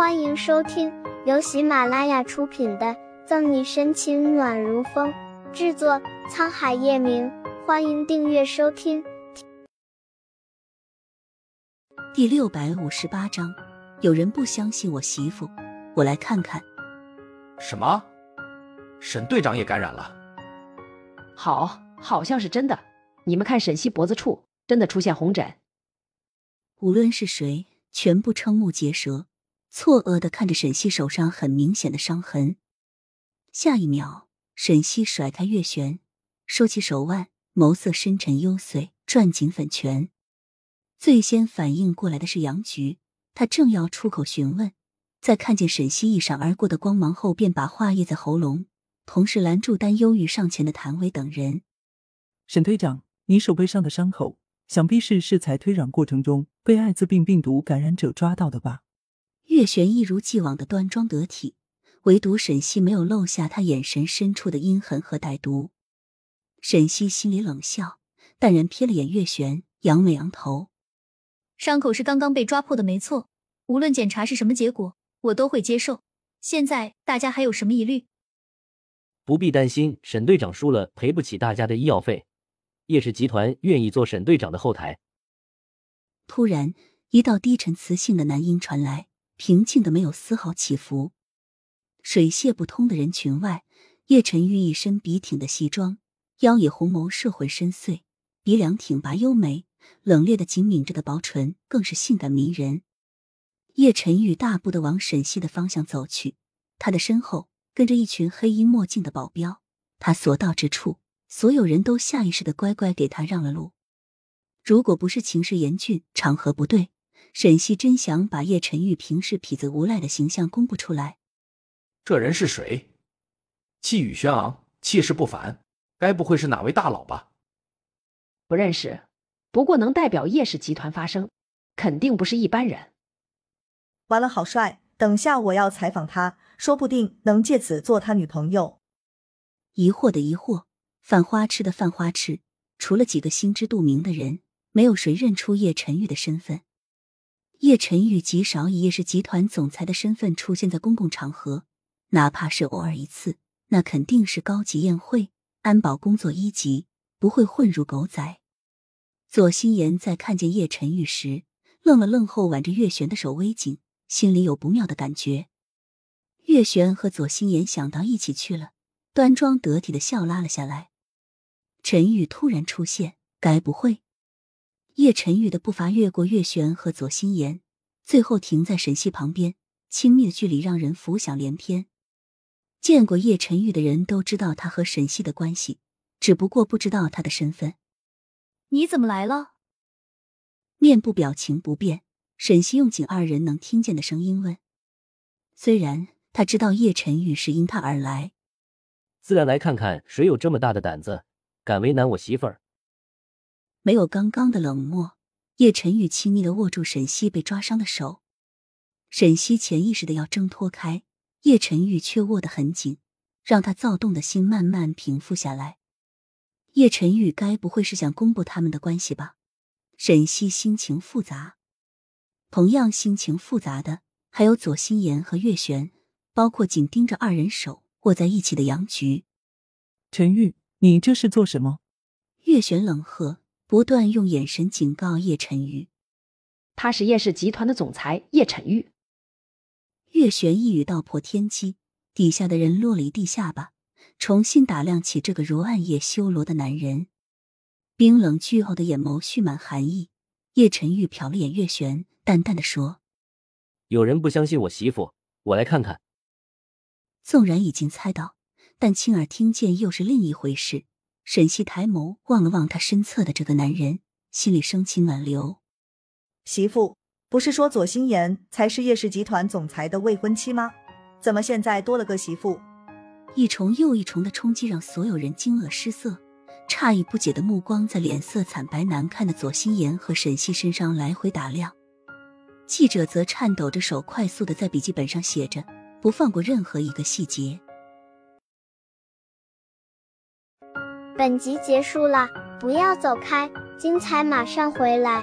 欢迎收听由喜马拉雅出品的《赠你深情暖如风》，制作沧海夜明。欢迎订阅收听。第六百五十八章，有人不相信我媳妇，我来看看。什么？沈队长也感染了？好，好像是真的。你们看，沈西脖子处真的出现红疹。无论是谁，全部瞠目结舌。错愕的看着沈西手上很明显的伤痕，下一秒，沈西甩开月璇，收起手腕，眸色深沉幽邃，攥紧粉拳。最先反应过来的是杨菊，他正要出口询问，在看见沈西一闪而过的光芒后，便把话噎在喉咙，同时拦住担忧欲上前的谭伟等人。沈队长，你手背上的伤口，想必是适才推软过程中被艾滋病病毒感染者抓到的吧？月璇一如既往的端庄得体，唯独沈西没有露下他眼神深处的阴狠和歹毒。沈西心里冷笑，淡然瞥了眼月璇，扬了扬头：“伤口是刚刚被抓破的，没错。无论检查是什么结果，我都会接受。现在大家还有什么疑虑？不必担心，沈队长输了赔不起大家的医药费。叶氏集团愿意做沈队长的后台。”突然，一道低沉磁性的男音传来。平静的没有丝毫起伏，水泄不通的人群外，叶晨玉一身笔挺的西装，腰野红眸摄魂深邃，鼻梁挺拔优美，冷冽的紧抿着的薄唇更是性感迷人。叶晨玉大步的往沈西的方向走去，他的身后跟着一群黑衣墨镜的保镖，他所到之处，所有人都下意识的乖乖给他让了路。如果不是情势严峻，场合不对。沈西真想把叶晨玉平时痞子无赖的形象公布出来。这人是谁？气宇轩昂，气势不凡，该不会是哪位大佬吧？不认识，不过能代表叶氏集团发声，肯定不是一般人。完了，好帅！等下我要采访他，说不定能借此做他女朋友。疑惑的疑惑，犯花痴的犯花痴，除了几个心知肚明的人，没有谁认出叶晨玉的身份。叶晨玉极少以叶氏集团总裁的身份出现在公共场合，哪怕是偶尔一次，那肯定是高级宴会，安保工作一级，不会混入狗仔。左心言在看见叶晨玉时，愣了愣后，挽着月璇的手微紧，心里有不妙的感觉。月璇和左心言想到一起去了，端庄得体的笑拉了下来。陈玉突然出现，该不会？叶晨玉的步伐越过月璇和左心言，最后停在沈西旁边，亲密的距离让人浮想联翩。见过叶晨玉的人都知道他和沈西的关系，只不过不知道他的身份。你怎么来了？面部表情不变，沈西用仅二人能听见的声音问。虽然他知道叶晨玉是因他而来，自然来看看谁有这么大的胆子，敢为难我媳妇儿。没有刚刚的冷漠，叶晨玉亲密的握住沈西被抓伤的手，沈西潜意识的要挣脱开，叶晨玉却握得很紧，让他躁动的心慢慢平复下来。叶晨玉该不会是想公布他们的关系吧？沈西心情复杂，同样心情复杂的还有左心言和月璇，包括紧盯着二人手握在一起的杨菊。陈玉，你这是做什么？月璇冷喝。不断用眼神警告叶晨玉，他是叶氏集团的总裁叶晨玉。月璇一语道破天机，底下的人落了一地下巴，重新打量起这个如暗夜修罗的男人，冰冷巨傲的眼眸蓄满寒意。叶晨玉瞟了眼月璇，淡淡的说：“有人不相信我媳妇，我来看看。”纵然已经猜到，但亲耳听见又是另一回事。沈西抬眸望了望他身侧的这个男人，心里升起暖流。媳妇，不是说左心言才是叶氏集团总裁的未婚妻吗？怎么现在多了个媳妇？一重又一重的冲击让所有人惊愕失色，诧异不解的目光在脸色惨白难看的左心言和沈西身上来回打量。记者则颤抖着手，快速的在笔记本上写着，不放过任何一个细节。本集结束了，不要走开，精彩马上回来。